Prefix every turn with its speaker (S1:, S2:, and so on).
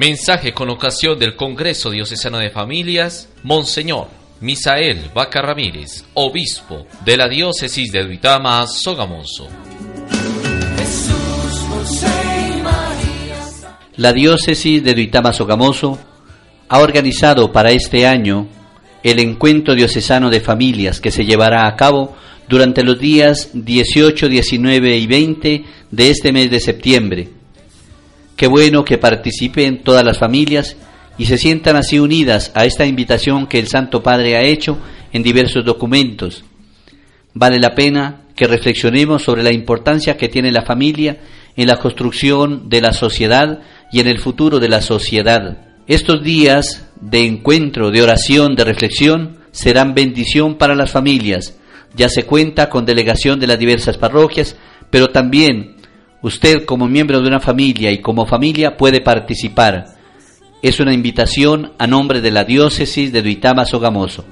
S1: Mensaje con ocasión del Congreso Diocesano de Familias, Monseñor Misael Vaca Ramírez, obispo de la diócesis de Duitama, Sogamoso.
S2: La diócesis de Duitama, Sogamoso ha organizado para este año el encuentro diocesano de familias que se llevará a cabo durante los días 18, 19 y 20 de este mes de septiembre Qué bueno que participen todas las familias y se sientan así unidas a esta invitación que el Santo Padre ha hecho en diversos documentos. Vale la pena que reflexionemos sobre la importancia que tiene la familia en la construcción de la sociedad y en el futuro de la sociedad. Estos días de encuentro, de oración, de reflexión, serán bendición para las familias. Ya se cuenta con delegación de las diversas parroquias, pero también Usted como miembro de una familia y como familia puede participar. Es una invitación a nombre de la diócesis de Duitama Sogamoso.